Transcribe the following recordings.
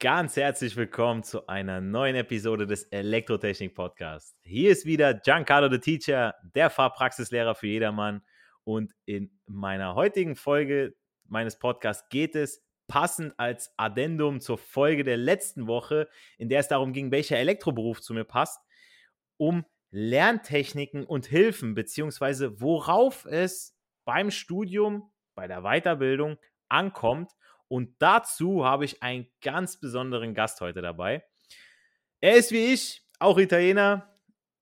ganz herzlich willkommen zu einer neuen Episode des Elektrotechnik Podcasts. Hier ist wieder Giancarlo the Teacher, der Fahrpraxislehrer für jedermann. Und in meiner heutigen Folge meines Podcasts geht es passend als Addendum zur Folge der letzten Woche, in der es darum ging, welcher Elektroberuf zu mir passt, um Lerntechniken und Hilfen, beziehungsweise worauf es beim Studium, bei der Weiterbildung ankommt und dazu habe ich einen ganz besonderen Gast heute dabei. Er ist wie ich, auch Italiener.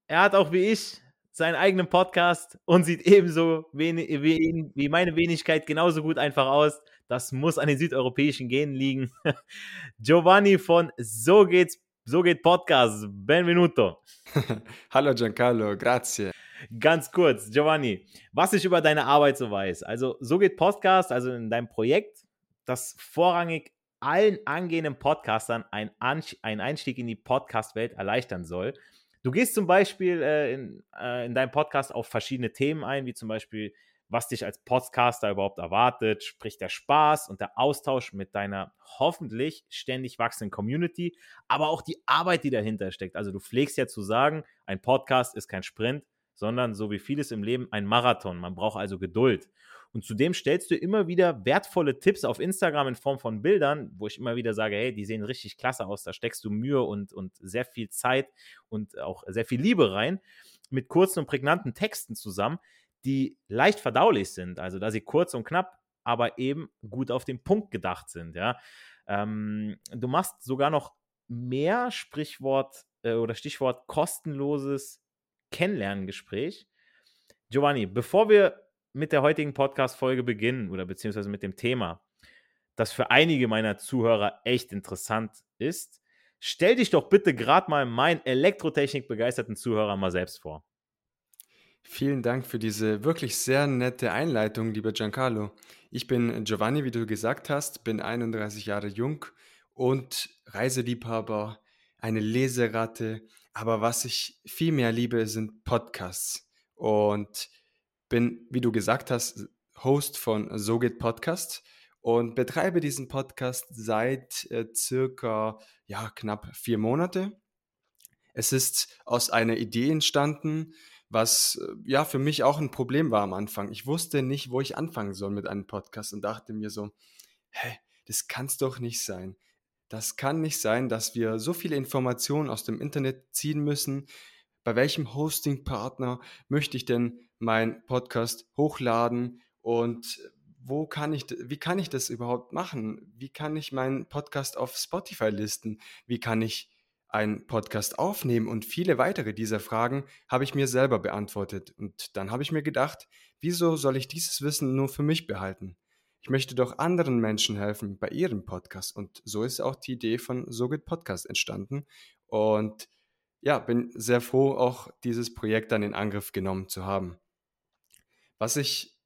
Er hat auch wie ich seinen eigenen Podcast und sieht ebenso wenig, wie, wie meine Wenigkeit genauso gut einfach aus. Das muss an den südeuropäischen Genen liegen. Giovanni von So geht's, so geht Podcast. Benvenuto. Hallo Giancarlo, grazie. Ganz kurz, Giovanni, was ich über deine Arbeit so weiß. Also, so geht Podcast, also in deinem Projekt, das vorrangig allen angehenden Podcastern einen, Einstieg in die Podcast-Welt erleichtern soll. Du gehst zum Beispiel äh, in, äh, in deinem Podcast auf verschiedene Themen ein, wie zum Beispiel, was dich als Podcaster überhaupt erwartet, sprich der Spaß und der Austausch mit deiner hoffentlich ständig wachsenden Community, aber auch die Arbeit, die dahinter steckt. Also du pflegst ja zu sagen, ein Podcast ist kein Sprint, sondern so wie vieles im Leben ein Marathon. Man braucht also Geduld. Und zudem stellst du immer wieder wertvolle Tipps auf Instagram in Form von Bildern, wo ich immer wieder sage, hey, die sehen richtig klasse aus, da steckst du Mühe und, und sehr viel Zeit und auch sehr viel Liebe rein, mit kurzen und prägnanten Texten zusammen, die leicht verdaulich sind. Also da sie kurz und knapp, aber eben gut auf den Punkt gedacht sind. Ja. Ähm, du machst sogar noch mehr Sprichwort äh, oder Stichwort kostenloses Kennenlerngespräch. Giovanni, bevor wir mit der heutigen Podcast-Folge beginnen oder beziehungsweise mit dem Thema, das für einige meiner Zuhörer echt interessant ist, stell dich doch bitte gerade mal meinen Elektrotechnik-begeisterten Zuhörer mal selbst vor. Vielen Dank für diese wirklich sehr nette Einleitung, lieber Giancarlo. Ich bin Giovanni, wie du gesagt hast, bin 31 Jahre jung und Reiseliebhaber, eine Leseratte. Aber was ich viel mehr liebe, sind Podcasts. Und bin, wie du gesagt hast, Host von So geht Podcast und betreibe diesen Podcast seit äh, circa ja, knapp vier Monate. Es ist aus einer Idee entstanden, was äh, ja für mich auch ein Problem war am Anfang. Ich wusste nicht, wo ich anfangen soll mit einem Podcast und dachte mir so, hä, das kann's doch nicht sein. Das kann nicht sein, dass wir so viele Informationen aus dem Internet ziehen müssen. Bei welchem Hosting-Partner möchte ich denn meinen Podcast hochladen und wo kann ich, wie kann ich das überhaupt machen? Wie kann ich meinen Podcast auf Spotify listen? Wie kann ich einen Podcast aufnehmen? Und viele weitere dieser Fragen habe ich mir selber beantwortet. Und dann habe ich mir gedacht, wieso soll ich dieses Wissen nur für mich behalten? Ich möchte doch anderen Menschen helfen bei ihrem Podcast. Und so ist auch die Idee von So geht Podcast entstanden. Und ja, bin sehr froh, auch dieses Projekt dann in Angriff genommen zu haben. Was ich,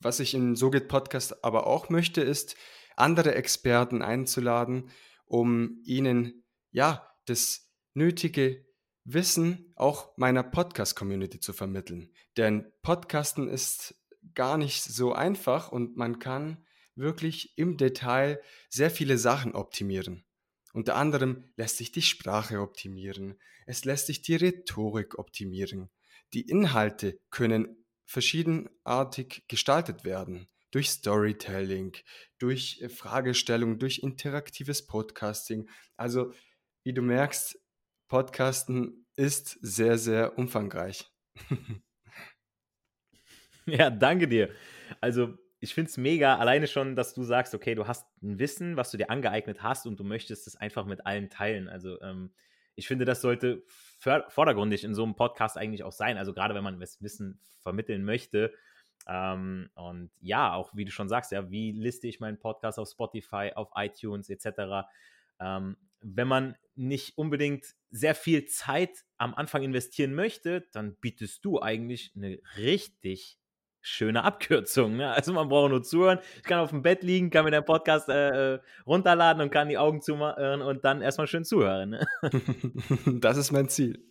was ich in So geht Podcast aber auch möchte, ist, andere Experten einzuladen, um ihnen ja das nötige Wissen auch meiner Podcast-Community zu vermitteln. Denn Podcasten ist gar nicht so einfach und man kann wirklich im Detail sehr viele Sachen optimieren. Unter anderem lässt sich die Sprache optimieren, es lässt sich die Rhetorik optimieren. Die Inhalte können verschiedenartig gestaltet werden. Durch Storytelling, durch äh, Fragestellung, durch interaktives Podcasting. Also, wie du merkst, Podcasten ist sehr, sehr umfangreich. ja, danke dir. Also ich finde es mega, alleine schon, dass du sagst, okay, du hast ein Wissen, was du dir angeeignet hast und du möchtest es einfach mit allen teilen. Also ähm, ich finde, das sollte vordergründig in so einem Podcast eigentlich auch sein. Also gerade wenn man das Wissen vermitteln möchte. Ähm, und ja, auch wie du schon sagst, ja, wie liste ich meinen Podcast auf Spotify, auf iTunes etc. Ähm, wenn man nicht unbedingt sehr viel Zeit am Anfang investieren möchte, dann bietest du eigentlich eine richtig schöne Abkürzung. Ne? Also man braucht nur zuhören. Ich kann auf dem Bett liegen, kann mir den Podcast äh, äh runterladen und kann die Augen zumachen und dann erstmal schön zuhören. Ne? Das ist mein Ziel.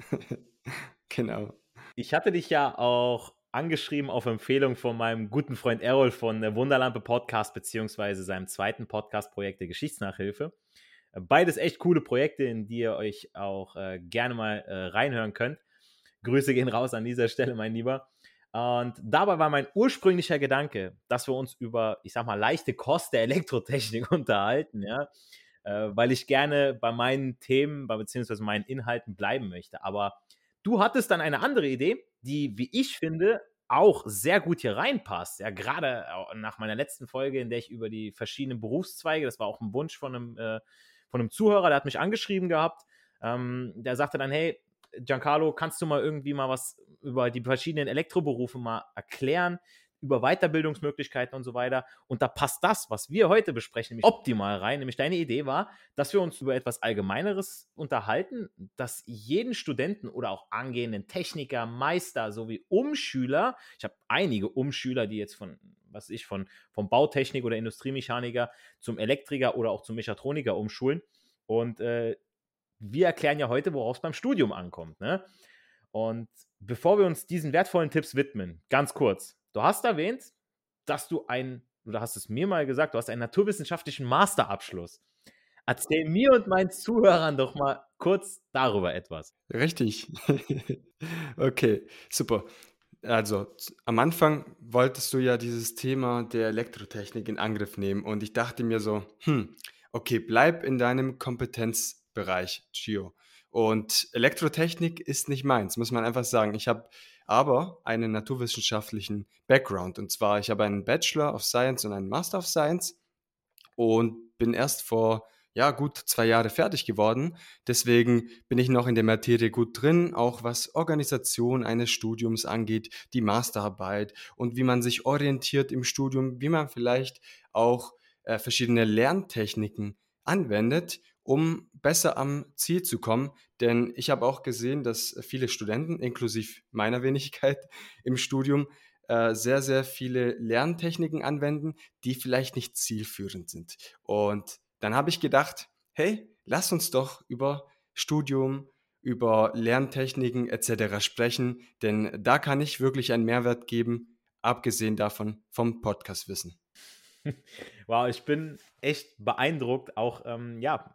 genau. Ich hatte dich ja auch angeschrieben auf Empfehlung von meinem guten Freund Errol von der Wunderlampe Podcast beziehungsweise seinem zweiten Podcast-Projekt der Geschichtsnachhilfe. Beides echt coole Projekte, in die ihr euch auch äh, gerne mal äh, reinhören könnt. Grüße gehen raus an dieser Stelle, mein Lieber. Und dabei war mein ursprünglicher Gedanke, dass wir uns über, ich sag mal, leichte Kost der Elektrotechnik unterhalten, ja, äh, weil ich gerne bei meinen Themen, bei, beziehungsweise meinen Inhalten bleiben möchte. Aber du hattest dann eine andere Idee, die, wie ich finde, auch sehr gut hier reinpasst. Ja, gerade nach meiner letzten Folge, in der ich über die verschiedenen Berufszweige, das war auch ein Wunsch von einem, äh, von einem Zuhörer, der hat mich angeschrieben gehabt, ähm, der sagte dann, hey, Giancarlo, kannst du mal irgendwie mal was über die verschiedenen Elektroberufe mal erklären, über Weiterbildungsmöglichkeiten und so weiter. Und da passt das, was wir heute besprechen, nämlich optimal rein. Nämlich deine Idee war, dass wir uns über etwas Allgemeineres unterhalten, das jeden Studenten oder auch angehenden Techniker, Meister sowie Umschüler, ich habe einige Umschüler, die jetzt von, was ich, von, vom Bautechnik oder Industriemechaniker zum Elektriker oder auch zum Mechatroniker umschulen. Und äh, wir erklären ja heute, worauf es beim Studium ankommt. Ne? Und bevor wir uns diesen wertvollen Tipps widmen, ganz kurz, du hast erwähnt, dass du ein, oder hast es mir mal gesagt, du hast einen naturwissenschaftlichen Masterabschluss. Erzähl mir und meinen Zuhörern doch mal kurz darüber etwas. Richtig. okay, super. Also am Anfang wolltest du ja dieses Thema der Elektrotechnik in Angriff nehmen und ich dachte mir so, hm, okay, bleib in deinem Kompetenz Bereich Geo. Und Elektrotechnik ist nicht meins, muss man einfach sagen. Ich habe aber einen naturwissenschaftlichen Background. Und zwar, ich habe einen Bachelor of Science und einen Master of Science und bin erst vor ja, gut zwei Jahre fertig geworden. Deswegen bin ich noch in der Materie gut drin, auch was Organisation eines Studiums angeht, die Masterarbeit und wie man sich orientiert im Studium, wie man vielleicht auch äh, verschiedene Lerntechniken anwendet um besser am Ziel zu kommen. Denn ich habe auch gesehen, dass viele Studenten, inklusive meiner Wenigkeit im Studium, äh, sehr, sehr viele Lerntechniken anwenden, die vielleicht nicht zielführend sind. Und dann habe ich gedacht, hey, lass uns doch über Studium, über Lerntechniken etc. sprechen, denn da kann ich wirklich einen Mehrwert geben, abgesehen davon vom Podcastwissen. Wow, ich bin echt beeindruckt, auch ähm, ja,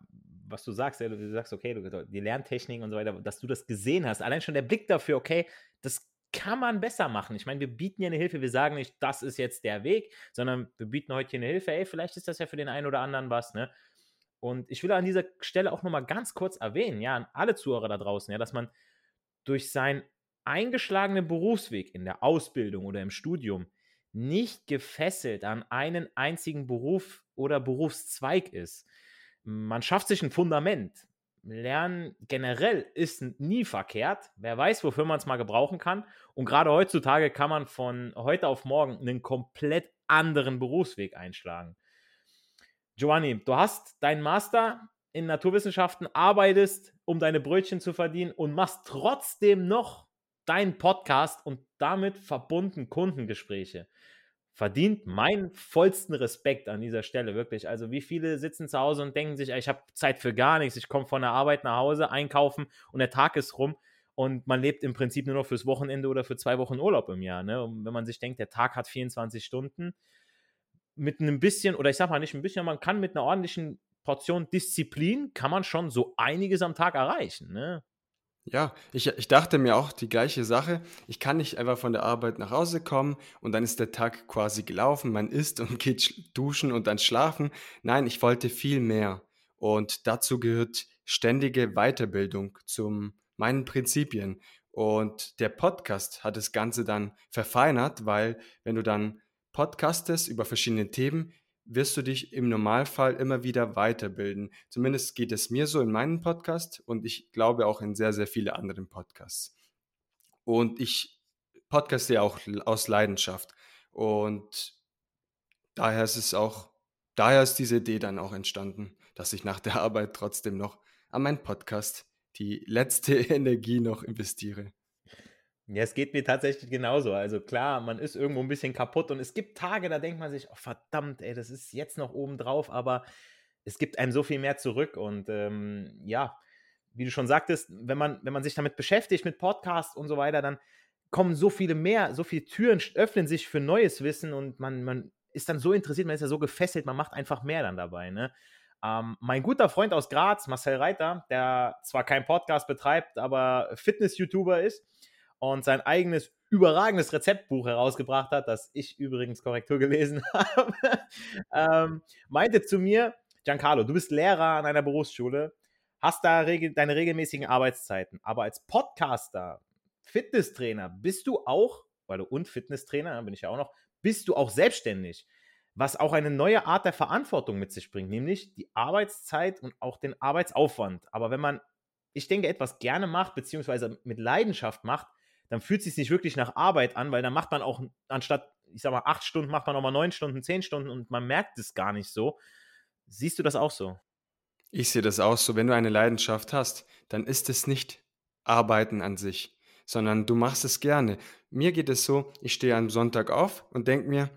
was du sagst, ja, du sagst, okay, du, die Lerntechniken und so weiter, dass du das gesehen hast. Allein schon der Blick dafür, okay, das kann man besser machen. Ich meine, wir bieten ja eine Hilfe, wir sagen nicht, das ist jetzt der Weg, sondern wir bieten heute hier eine Hilfe, ey, vielleicht ist das ja für den einen oder anderen was, ne? Und ich will an dieser Stelle auch nochmal ganz kurz erwähnen, ja, an alle Zuhörer da draußen, ja, dass man durch seinen eingeschlagenen Berufsweg in der Ausbildung oder im Studium nicht gefesselt an einen einzigen Beruf oder Berufszweig ist man schafft sich ein Fundament. Lernen generell ist nie verkehrt. Wer weiß, wofür man es mal gebrauchen kann. Und gerade heutzutage kann man von heute auf morgen einen komplett anderen Berufsweg einschlagen. Giovanni, du hast deinen Master in Naturwissenschaften, arbeitest, um deine Brötchen zu verdienen und machst trotzdem noch deinen Podcast und damit verbunden Kundengespräche verdient meinen vollsten Respekt an dieser Stelle, wirklich. Also wie viele sitzen zu Hause und denken sich, ich habe Zeit für gar nichts, ich komme von der Arbeit nach Hause, einkaufen und der Tag ist rum und man lebt im Prinzip nur noch fürs Wochenende oder für zwei Wochen Urlaub im Jahr. Ne? Und wenn man sich denkt, der Tag hat 24 Stunden, mit einem bisschen, oder ich sag mal nicht ein bisschen, man kann mit einer ordentlichen Portion Disziplin, kann man schon so einiges am Tag erreichen. Ne? Ja, ich, ich dachte mir auch die gleiche Sache. Ich kann nicht einfach von der Arbeit nach Hause kommen und dann ist der Tag quasi gelaufen. Man isst und geht duschen und dann schlafen. Nein, ich wollte viel mehr. Und dazu gehört ständige Weiterbildung zum meinen Prinzipien. Und der Podcast hat das Ganze dann verfeinert, weil wenn du dann podcastest über verschiedene Themen, wirst du dich im Normalfall immer wieder weiterbilden. Zumindest geht es mir so in meinem Podcast und ich glaube auch in sehr, sehr viele anderen Podcasts. Und ich podcaste ja auch aus Leidenschaft. Und daher ist es auch, daher ist diese Idee dann auch entstanden, dass ich nach der Arbeit trotzdem noch an meinen Podcast die letzte Energie noch investiere. Ja, es geht mir tatsächlich genauso. Also klar, man ist irgendwo ein bisschen kaputt und es gibt Tage, da denkt man sich, oh verdammt, ey, das ist jetzt noch oben drauf, aber es gibt einem so viel mehr zurück und ähm, ja, wie du schon sagtest, wenn man, wenn man sich damit beschäftigt, mit Podcasts und so weiter, dann kommen so viele mehr, so viele Türen öffnen sich für neues Wissen und man, man ist dann so interessiert, man ist ja so gefesselt, man macht einfach mehr dann dabei. Ne? Ähm, mein guter Freund aus Graz, Marcel Reiter, der zwar keinen Podcast betreibt, aber Fitness-YouTuber ist und sein eigenes überragendes Rezeptbuch herausgebracht hat, das ich übrigens Korrektur gelesen habe, ähm, meinte zu mir, Giancarlo, du bist Lehrer an einer Berufsschule, hast da regel deine regelmäßigen Arbeitszeiten, aber als Podcaster, Fitnesstrainer, bist du auch, weil du und Fitnesstrainer, bin ich ja auch noch, bist du auch selbstständig was auch eine neue Art der Verantwortung mit sich bringt, nämlich die Arbeitszeit und auch den Arbeitsaufwand. Aber wenn man, ich denke, etwas gerne macht, beziehungsweise mit Leidenschaft macht, dann fühlt es sich nicht wirklich nach Arbeit an, weil dann macht man auch anstatt, ich sag mal, acht Stunden, macht man nochmal neun Stunden, zehn Stunden und man merkt es gar nicht so. Siehst du das auch so? Ich sehe das auch so. Wenn du eine Leidenschaft hast, dann ist es nicht Arbeiten an sich, sondern du machst es gerne. Mir geht es so, ich stehe am Sonntag auf und denke mir,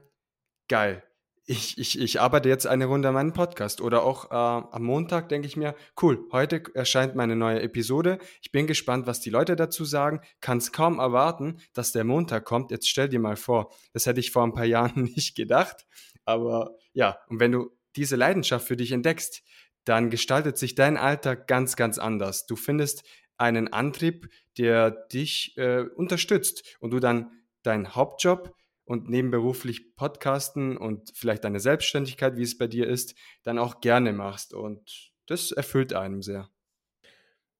geil, ich, ich, ich arbeite jetzt eine Runde an meinem Podcast. Oder auch äh, am Montag denke ich mir, cool, heute erscheint meine neue Episode. Ich bin gespannt, was die Leute dazu sagen. Kann es kaum erwarten, dass der Montag kommt. Jetzt stell dir mal vor, das hätte ich vor ein paar Jahren nicht gedacht. Aber ja, und wenn du diese Leidenschaft für dich entdeckst, dann gestaltet sich dein Alltag ganz, ganz anders. Du findest einen Antrieb, der dich äh, unterstützt und du dann deinen Hauptjob und nebenberuflich Podcasten und vielleicht deine Selbstständigkeit, wie es bei dir ist, dann auch gerne machst. Und das erfüllt einem sehr.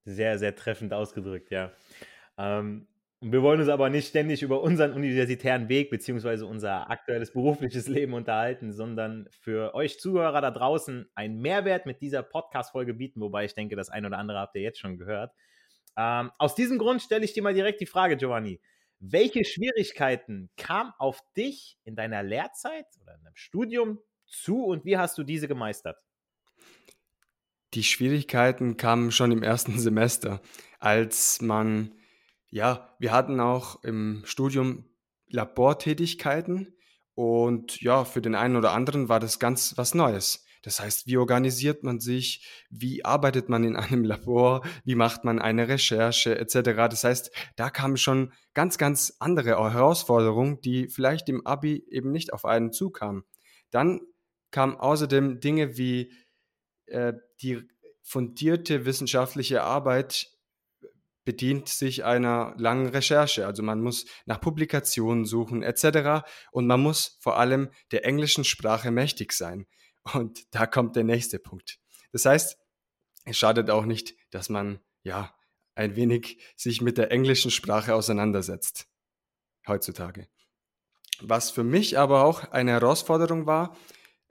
Sehr, sehr treffend ausgedrückt, ja. Ähm, wir wollen uns aber nicht ständig über unseren universitären Weg beziehungsweise unser aktuelles berufliches Leben unterhalten, sondern für euch Zuhörer da draußen einen Mehrwert mit dieser Podcast-Folge bieten, wobei ich denke, das ein oder andere habt ihr jetzt schon gehört. Ähm, aus diesem Grund stelle ich dir mal direkt die Frage, Giovanni. Welche Schwierigkeiten kamen auf dich in deiner Lehrzeit oder in deinem Studium zu und wie hast du diese gemeistert? Die Schwierigkeiten kamen schon im ersten Semester, als man, ja, wir hatten auch im Studium Labortätigkeiten und ja, für den einen oder anderen war das ganz was Neues. Das heißt, wie organisiert man sich, wie arbeitet man in einem Labor, wie macht man eine Recherche etc. Das heißt, da kamen schon ganz, ganz andere Herausforderungen, die vielleicht im ABI eben nicht auf einen zukamen. Dann kamen außerdem Dinge wie äh, die fundierte wissenschaftliche Arbeit bedient sich einer langen Recherche. Also man muss nach Publikationen suchen etc. Und man muss vor allem der englischen Sprache mächtig sein. Und da kommt der nächste Punkt. Das heißt, es schadet auch nicht, dass man ja ein wenig sich mit der englischen Sprache auseinandersetzt heutzutage. Was für mich aber auch eine Herausforderung war,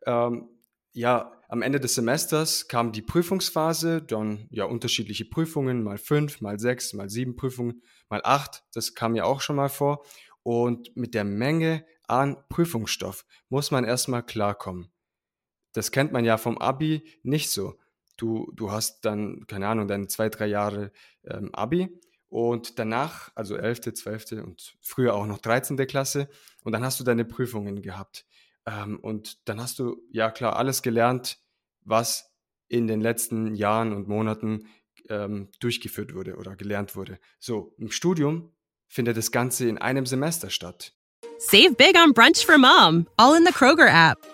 ähm, ja, am Ende des Semesters kam die Prüfungsphase, dann ja unterschiedliche Prüfungen, mal fünf, mal sechs, mal sieben Prüfungen, mal acht, das kam ja auch schon mal vor. Und mit der Menge an Prüfungsstoff muss man erstmal klarkommen. Das kennt man ja vom Abi nicht so. Du, du hast dann, keine Ahnung, dann zwei, drei Jahre ähm, Abi und danach, also 11., 12. und früher auch noch 13. Klasse und dann hast du deine Prüfungen gehabt. Ähm, und dann hast du, ja klar, alles gelernt, was in den letzten Jahren und Monaten ähm, durchgeführt wurde oder gelernt wurde. So, im Studium findet das Ganze in einem Semester statt. Save big on brunch for mom, all in the Kroger app.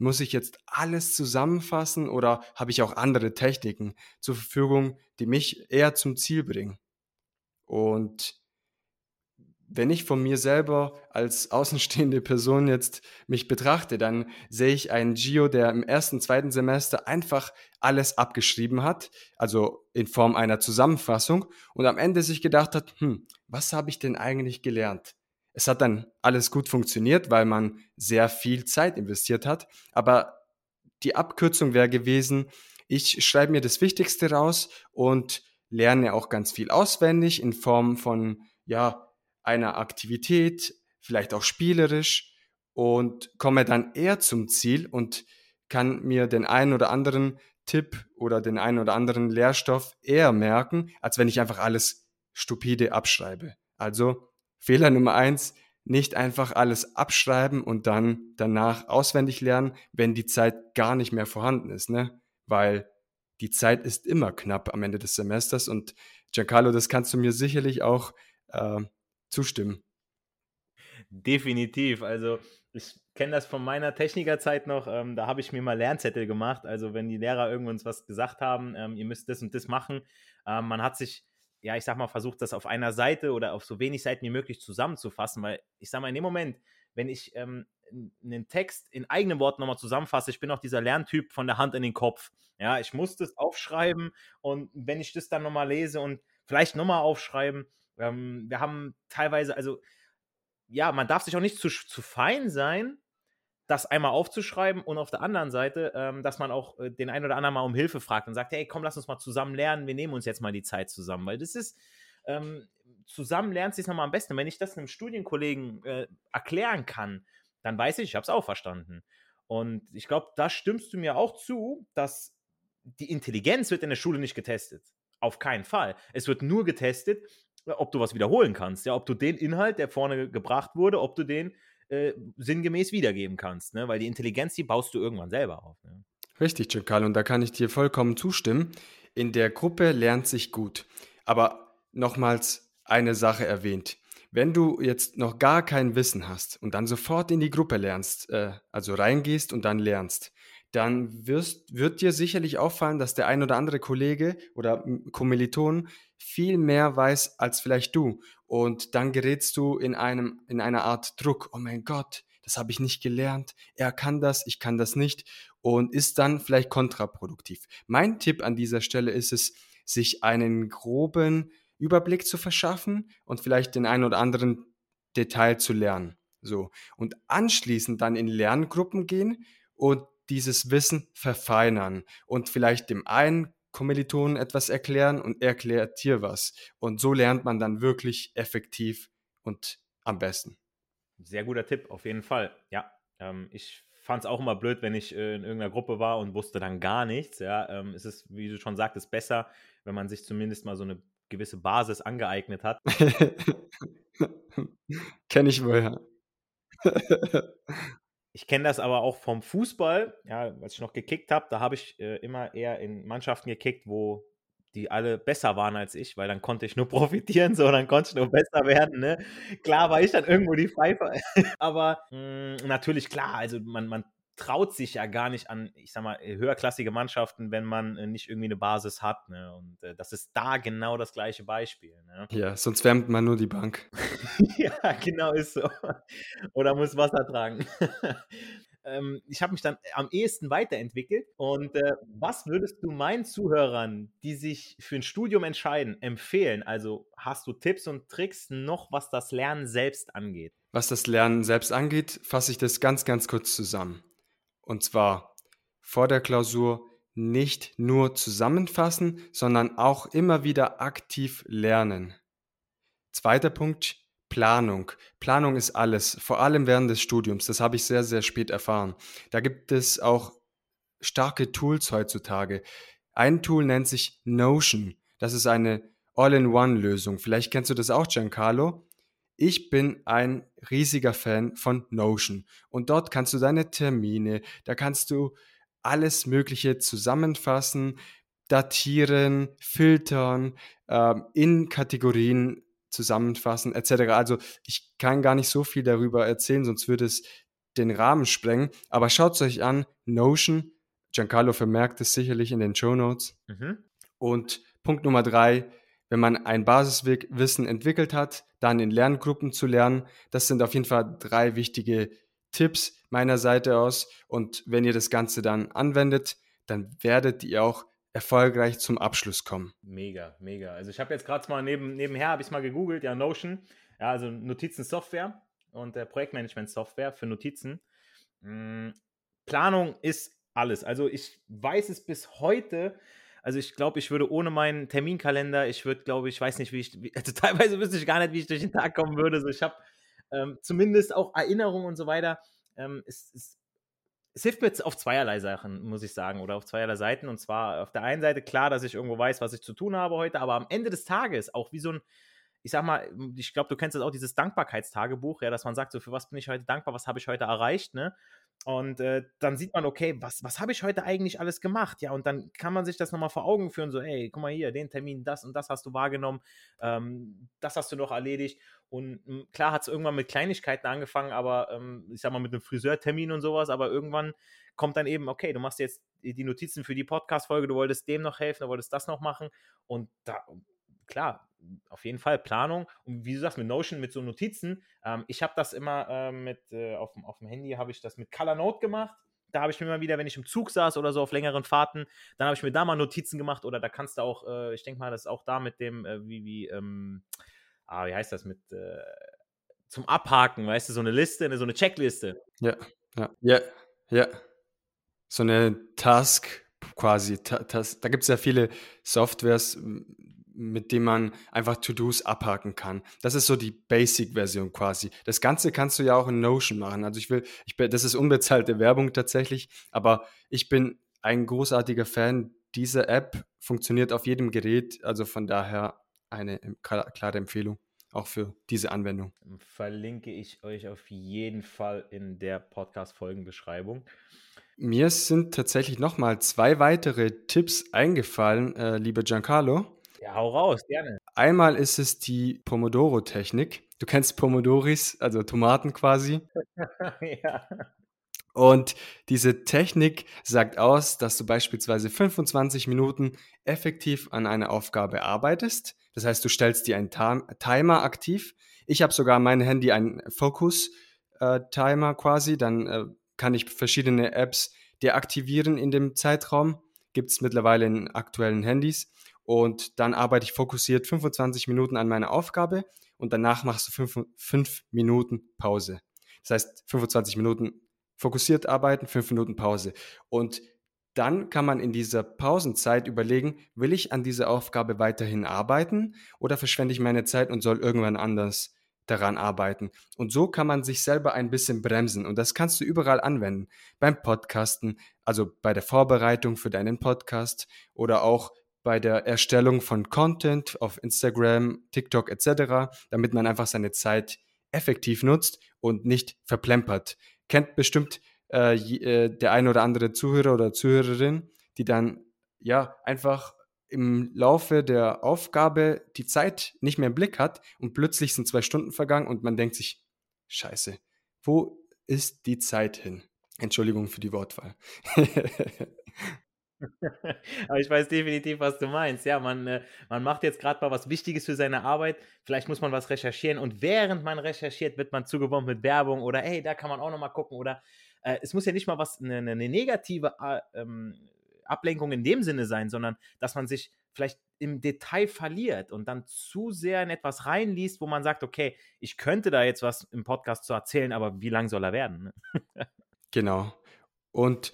Muss ich jetzt alles zusammenfassen oder habe ich auch andere Techniken zur Verfügung, die mich eher zum Ziel bringen? Und wenn ich von mir selber als außenstehende Person jetzt mich betrachte, dann sehe ich einen Gio, der im ersten, zweiten Semester einfach alles abgeschrieben hat, also in Form einer Zusammenfassung und am Ende sich gedacht hat, hm, was habe ich denn eigentlich gelernt? Es hat dann alles gut funktioniert, weil man sehr viel Zeit investiert hat, aber die Abkürzung wäre gewesen, ich schreibe mir das Wichtigste raus und lerne auch ganz viel auswendig in Form von, ja, einer Aktivität, vielleicht auch spielerisch und komme dann eher zum Ziel und kann mir den einen oder anderen Tipp oder den einen oder anderen Lehrstoff eher merken, als wenn ich einfach alles stupide abschreibe. Also Fehler Nummer eins, nicht einfach alles abschreiben und dann danach auswendig lernen, wenn die Zeit gar nicht mehr vorhanden ist, ne? Weil die Zeit ist immer knapp am Ende des Semesters und Giancarlo, das kannst du mir sicherlich auch äh, zustimmen. Definitiv. Also ich kenne das von meiner Technikerzeit noch. Ähm, da habe ich mir mal Lernzettel gemans Also wenn die Lehrer irgendwann was gesagt haben, ähm, ihr müsst das und das machen. Ähm, man hat sich, ja, ich sag mal, versucht, das auf einer Seite oder auf so wenig Seiten wie möglich zusammenzufassen, weil ich sag mal, in dem Moment, wenn ich ähm, einen Text in eigenen Worten nochmal zusammenfasse, ich bin auch dieser Lerntyp von der Hand in den Kopf. Ja, ich muss das aufschreiben und wenn ich das dann nochmal lese und vielleicht nochmal aufschreiben, ähm, wir haben teilweise, also ja, man darf sich auch nicht zu, zu fein sein, das einmal aufzuschreiben und auf der anderen Seite, ähm, dass man auch äh, den einen oder anderen mal um Hilfe fragt und sagt, hey, komm, lass uns mal zusammen lernen, wir nehmen uns jetzt mal die Zeit zusammen, weil das ist, ähm, zusammen lernt sich nochmal am besten. Wenn ich das einem Studienkollegen äh, erklären kann, dann weiß ich, ich habe es auch verstanden. Und ich glaube, da stimmst du mir auch zu, dass die Intelligenz wird in der Schule nicht getestet. Auf keinen Fall. Es wird nur getestet, ob du was wiederholen kannst, ja, ob du den Inhalt, der vorne gebracht wurde, ob du den äh, sinngemäß wiedergeben kannst, ne? weil die Intelligenz, die baust du irgendwann selber auf. Ne? Richtig, Giancarlo, und da kann ich dir vollkommen zustimmen. In der Gruppe lernt sich gut. Aber nochmals eine Sache erwähnt. Wenn du jetzt noch gar kein Wissen hast und dann sofort in die Gruppe lernst, äh, also reingehst und dann lernst, dann wirst, wird dir sicherlich auffallen, dass der ein oder andere Kollege oder Kommiliton viel mehr weiß als vielleicht du. Und dann gerätst du in, einem, in einer Art Druck. Oh mein Gott, das habe ich nicht gelernt. Er kann das, ich kann das nicht. Und ist dann vielleicht kontraproduktiv. Mein Tipp an dieser Stelle ist es, sich einen groben Überblick zu verschaffen und vielleicht den einen oder anderen Detail zu lernen. So. Und anschließend dann in Lerngruppen gehen und dieses Wissen verfeinern und vielleicht dem einen Kommilitonen etwas erklären und er erklärt dir was. Und so lernt man dann wirklich effektiv und am besten. Sehr guter Tipp, auf jeden Fall. Ja, ähm, ich fand es auch immer blöd, wenn ich äh, in irgendeiner Gruppe war und wusste dann gar nichts. Ja, ähm, es ist, wie du schon sagtest, besser, wenn man sich zumindest mal so eine gewisse Basis angeeignet hat. Kenne ich wohl, ja. Ich kenne das aber auch vom Fußball. Ja, als ich noch gekickt habe, da habe ich äh, immer eher in Mannschaften gekickt, wo die alle besser waren als ich, weil dann konnte ich nur profitieren, so, dann konnte ich nur besser werden, ne? Klar war ich dann irgendwo die Pfeife, aber mh, hm, natürlich, klar, also man, man traut sich ja gar nicht an, ich sag mal, höherklassige Mannschaften, wenn man äh, nicht irgendwie eine Basis hat. Ne? Und äh, das ist da genau das gleiche Beispiel. Ne? Ja, sonst wärmt man nur die Bank. ja, genau ist so. Oder muss Wasser tragen. ähm, ich habe mich dann am ehesten weiterentwickelt. Und äh, was würdest du meinen Zuhörern, die sich für ein Studium entscheiden, empfehlen? Also hast du Tipps und Tricks noch, was das Lernen selbst angeht? Was das Lernen selbst angeht, fasse ich das ganz, ganz kurz zusammen. Und zwar vor der Klausur nicht nur zusammenfassen, sondern auch immer wieder aktiv lernen. Zweiter Punkt, Planung. Planung ist alles, vor allem während des Studiums. Das habe ich sehr, sehr spät erfahren. Da gibt es auch starke Tools heutzutage. Ein Tool nennt sich Notion. Das ist eine All-in-One-Lösung. Vielleicht kennst du das auch, Giancarlo. Ich bin ein riesiger Fan von Notion und dort kannst du deine Termine, da kannst du alles Mögliche zusammenfassen. datieren, filtern, ähm, in Kategorien zusammenfassen etc. Also ich kann gar nicht so viel darüber erzählen, sonst würde es den Rahmen sprengen. Aber schaut es euch an, Notion, Giancarlo vermerkt es sicherlich in den Show Notes. Mhm. Und Punkt Nummer drei, wenn man ein Basiswissen entwickelt hat, dann in Lerngruppen zu lernen. Das sind auf jeden Fall drei wichtige Tipps meiner Seite aus. Und wenn ihr das Ganze dann anwendet, dann werdet ihr auch erfolgreich zum Abschluss kommen. Mega, mega. Also ich habe jetzt gerade mal neben, nebenher, habe ich mal gegoogelt, ja, Notion, ja, also Notizen-Software und äh, Projektmanagement-Software für Notizen. Hm, Planung ist alles. Also ich weiß es bis heute, also ich glaube, ich würde ohne meinen Terminkalender, ich würde, glaube ich, weiß nicht, wie ich, wie, also teilweise wüsste ich gar nicht, wie ich durch den Tag kommen würde. Also ich habe ähm, zumindest auch Erinnerungen und so weiter. Ähm, es, es es hilft mir jetzt auf zweierlei Sachen, muss ich sagen, oder auf zweierlei Seiten. Und zwar auf der einen Seite klar, dass ich irgendwo weiß, was ich zu tun habe heute, aber am Ende des Tages auch wie so ein, ich sag mal, ich glaube, du kennst das auch, dieses Dankbarkeitstagebuch, ja, dass man sagt, so für was bin ich heute dankbar, was habe ich heute erreicht, ne? Und äh, dann sieht man, okay, was, was habe ich heute eigentlich alles gemacht? Ja, und dann kann man sich das nochmal vor Augen führen, so, ey, guck mal hier, den Termin, das und das hast du wahrgenommen, ähm, das hast du noch erledigt. Und m, klar hat es irgendwann mit Kleinigkeiten angefangen, aber ähm, ich sag mal mit einem Friseurtermin und sowas, aber irgendwann kommt dann eben, okay, du machst jetzt die Notizen für die Podcast-Folge, du wolltest dem noch helfen, du wolltest das noch machen. Und da, klar, auf jeden Fall Planung. Und wie du sagst, mit Notion, mit so Notizen. Ähm, ich habe das immer äh, mit, äh, auf, auf dem Handy habe ich das mit Color Note gemacht. Da habe ich mir immer wieder, wenn ich im Zug saß oder so auf längeren Fahrten, dann habe ich mir da mal Notizen gemacht oder da kannst du auch, äh, ich denke mal, das ist auch da mit dem, äh, wie, wie, ähm, ah, wie heißt das, mit, äh, zum Abhaken, weißt du, so eine Liste, so eine Checkliste. Ja, ja, ja, ja. So eine Task quasi, ta da gibt es ja viele Softwares, mit dem man einfach To-Dos abhaken kann. Das ist so die Basic-Version quasi. Das Ganze kannst du ja auch in Notion machen. Also ich will, ich, das ist unbezahlte Werbung tatsächlich, aber ich bin ein großartiger Fan. Diese App funktioniert auf jedem Gerät, also von daher eine klare Empfehlung auch für diese Anwendung. Verlinke ich euch auf jeden Fall in der Podcast-Folgenbeschreibung. Mir sind tatsächlich nochmal zwei weitere Tipps eingefallen, äh, lieber Giancarlo. Ja, hau raus, gerne. Einmal ist es die Pomodoro-Technik. Du kennst Pomodoris, also Tomaten quasi. ja. Und diese Technik sagt aus, dass du beispielsweise 25 Minuten effektiv an einer Aufgabe arbeitest. Das heißt, du stellst dir einen Timer aktiv. Ich habe sogar mein Handy einen Fokus-Timer äh, quasi. Dann äh, kann ich verschiedene Apps deaktivieren in dem Zeitraum. Gibt es mittlerweile in aktuellen Handys und dann arbeite ich fokussiert 25 Minuten an meiner Aufgabe und danach machst du 5, 5 Minuten Pause. Das heißt, 25 Minuten fokussiert arbeiten, 5 Minuten Pause. Und dann kann man in dieser Pausenzeit überlegen, will ich an dieser Aufgabe weiterhin arbeiten oder verschwende ich meine Zeit und soll irgendwann anders daran arbeiten. Und so kann man sich selber ein bisschen bremsen und das kannst du überall anwenden. Beim Podcasten, also bei der Vorbereitung für deinen Podcast oder auch bei der Erstellung von Content auf Instagram, TikTok etc., damit man einfach seine Zeit effektiv nutzt und nicht verplempert. Kennt bestimmt äh, äh, der ein oder andere Zuhörer oder Zuhörerin, die dann ja einfach im Laufe der Aufgabe die Zeit nicht mehr im Blick hat und plötzlich sind zwei Stunden vergangen und man denkt sich, scheiße, wo ist die Zeit hin? Entschuldigung für die Wortwahl. Aber ich weiß definitiv, was du meinst. Ja, man, äh, man macht jetzt gerade mal was Wichtiges für seine Arbeit. Vielleicht muss man was recherchieren und während man recherchiert, wird man zugeworfen mit Werbung oder hey, da kann man auch nochmal gucken oder äh, es muss ja nicht mal was eine, eine negative äh, ähm, Ablenkung in dem Sinne sein, sondern dass man sich vielleicht im Detail verliert und dann zu sehr in etwas reinliest, wo man sagt, okay, ich könnte da jetzt was im Podcast zu erzählen, aber wie lang soll er werden? Ne? genau. Und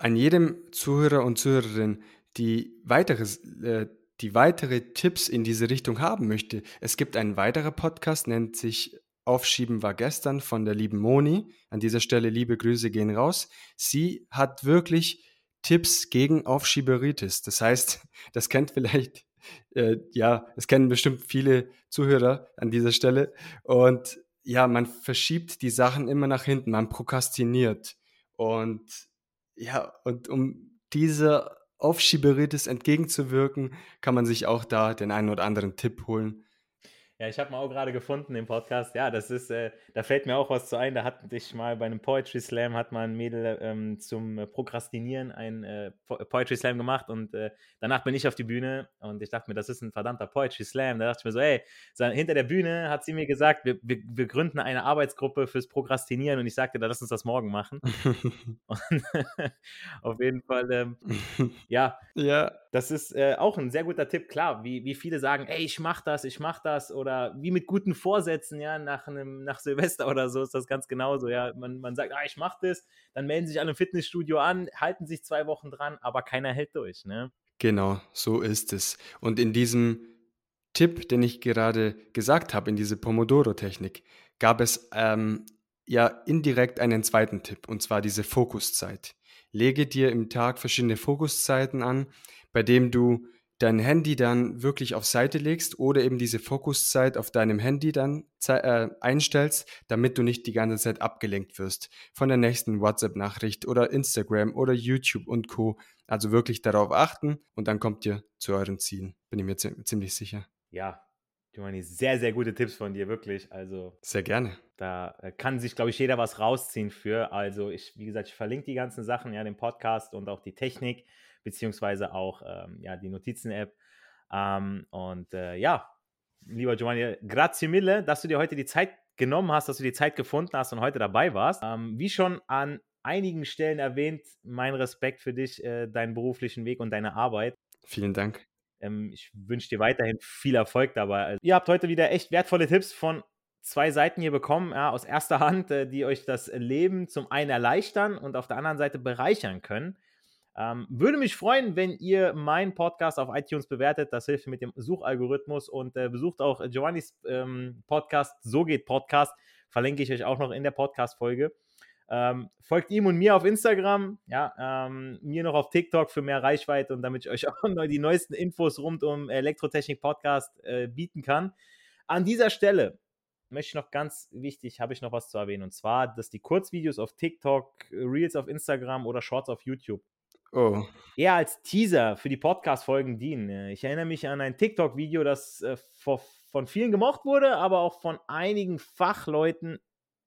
an jedem Zuhörer und Zuhörerin, die weitere, äh, die weitere Tipps in diese Richtung haben möchte. Es gibt einen weiteren Podcast, nennt sich Aufschieben war gestern von der lieben Moni. An dieser Stelle liebe Grüße gehen raus. Sie hat wirklich Tipps gegen Aufschieberitis. Das heißt, das kennt vielleicht, äh, ja, es kennen bestimmt viele Zuhörer an dieser Stelle. Und ja, man verschiebt die Sachen immer nach hinten, man prokrastiniert. Und ja, und um diese Aufschieberitis entgegenzuwirken, kann man sich auch da den einen oder anderen Tipp holen. Ja, ich habe mal auch gerade gefunden im Podcast. Ja, das ist, äh, da fällt mir auch was zu ein. Da hatte ich mal bei einem Poetry Slam hat man ein Mädel ähm, zum Prokrastinieren ein äh, Poetry Slam gemacht und äh, danach bin ich auf die Bühne und ich dachte mir, das ist ein verdammter Poetry Slam. Da dachte ich mir so, ey, hinter der Bühne hat sie mir gesagt, wir, wir, wir gründen eine Arbeitsgruppe fürs Prokrastinieren und ich sagte, da lass uns das morgen machen. auf jeden Fall, ähm, ja, ja, das ist äh, auch ein sehr guter Tipp. Klar, wie, wie viele sagen, ey, ich mach das, ich mach das oder wie mit guten Vorsätzen, ja, nach einem, nach Silvester oder so ist das ganz genauso, ja. Man, man sagt, ah, ich mach das, dann melden sich alle im Fitnessstudio an, halten sich zwei Wochen dran, aber keiner hält durch, ne? Genau, so ist es. Und in diesem Tipp, den ich gerade gesagt habe, in diese Pomodoro-Technik, gab es ähm, ja indirekt einen zweiten Tipp, und zwar diese Fokuszeit. Lege dir im Tag verschiedene Fokuszeiten an, bei dem du dein Handy dann wirklich auf Seite legst oder eben diese Fokuszeit auf deinem Handy dann äh, einstellst, damit du nicht die ganze Zeit abgelenkt wirst von der nächsten WhatsApp-Nachricht oder Instagram oder YouTube und Co. Also wirklich darauf achten und dann kommt ihr zu euren Zielen, bin ich mir ziemlich sicher. Ja, Giovanni, sehr, sehr gute Tipps von dir, wirklich. Also sehr gerne. Da äh, kann sich, glaube ich, jeder was rausziehen für. Also ich, wie gesagt, ich verlinke die ganzen Sachen, ja, den Podcast und auch die Technik beziehungsweise auch ähm, ja, die Notizen-App. Ähm, und äh, ja, lieber Giovanni, grazie mille, dass du dir heute die Zeit genommen hast, dass du die Zeit gefunden hast und heute dabei warst. Ähm, wie schon an einigen Stellen erwähnt, mein Respekt für dich, äh, deinen beruflichen Weg und deine Arbeit. Vielen Dank. Ähm, ich wünsche dir weiterhin viel Erfolg dabei. Also, ihr habt heute wieder echt wertvolle Tipps von zwei Seiten hier bekommen, ja, aus erster Hand, äh, die euch das Leben zum einen erleichtern und auf der anderen Seite bereichern können. Ähm, würde mich freuen, wenn ihr meinen Podcast auf iTunes bewertet. Das hilft mit dem Suchalgorithmus und äh, besucht auch Giovannis ähm, Podcast, So geht Podcast. Verlinke ich euch auch noch in der Podcast-Folge. Ähm, folgt ihm und mir auf Instagram, ja, ähm, mir noch auf TikTok für mehr Reichweite und damit ich euch auch noch die neuesten Infos rund um Elektrotechnik Podcast äh, bieten kann. An dieser Stelle möchte ich noch ganz wichtig, habe ich noch was zu erwähnen und zwar, dass die Kurzvideos auf TikTok, Reels auf Instagram oder Shorts auf YouTube Oh. eher als Teaser für die Podcast-Folgen dienen. Ich erinnere mich an ein TikTok-Video, das äh, von vielen gemocht wurde, aber auch von einigen Fachleuten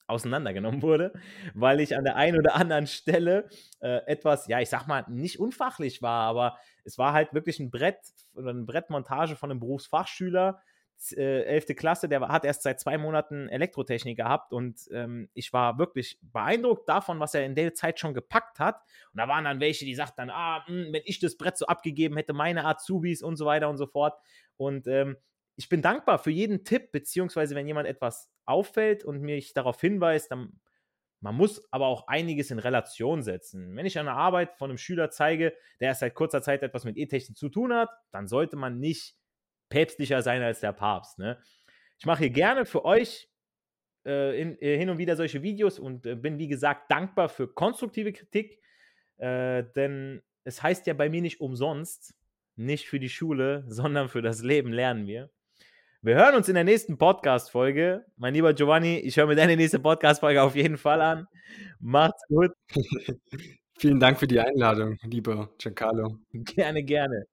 auseinandergenommen wurde, weil ich an der einen oder anderen Stelle äh, etwas, ja, ich sag mal, nicht unfachlich war, aber es war halt wirklich ein Brett oder eine Brettmontage von einem Berufsfachschüler, äh, 11. Klasse, der hat erst seit zwei Monaten Elektrotechnik gehabt und ähm, ich war wirklich beeindruckt davon, was er in der Zeit schon gepackt hat. Und da waren dann welche, die sagten dann, ah, mh, hm, wenn ich das Brett so abgegeben hätte, meine Azubis und so weiter und so fort. Und ähm, ich bin dankbar für jeden Tipp, beziehungsweise wenn jemand etwas auffällt und mich darauf hinweist, dann man muss aber auch einiges in Relation setzen. Wenn ich eine Arbeit von einem Schüler zeige, der erst seit kurzer Zeit etwas mit E-Technik zu tun hat, dann sollte man nicht päpstlicher sein als der Papst. Ne? Ich mache hier gerne für euch äh, in, äh, hin und wieder solche Videos und äh, bin, wie gesagt, dankbar für konstruktive Kritik, äh, denn es heißt ja bei mir nicht umsonst, nicht für die Schule, sondern für das Leben lernen wir. Wir hören uns in der nächsten Podcast-Folge. Mein lieber Giovanni, ich höre mir deine nächste Podcast-Folge auf jeden Fall an. Macht's gut. Vielen Dank für die Einladung, lieber Giancarlo. Gerne, gerne.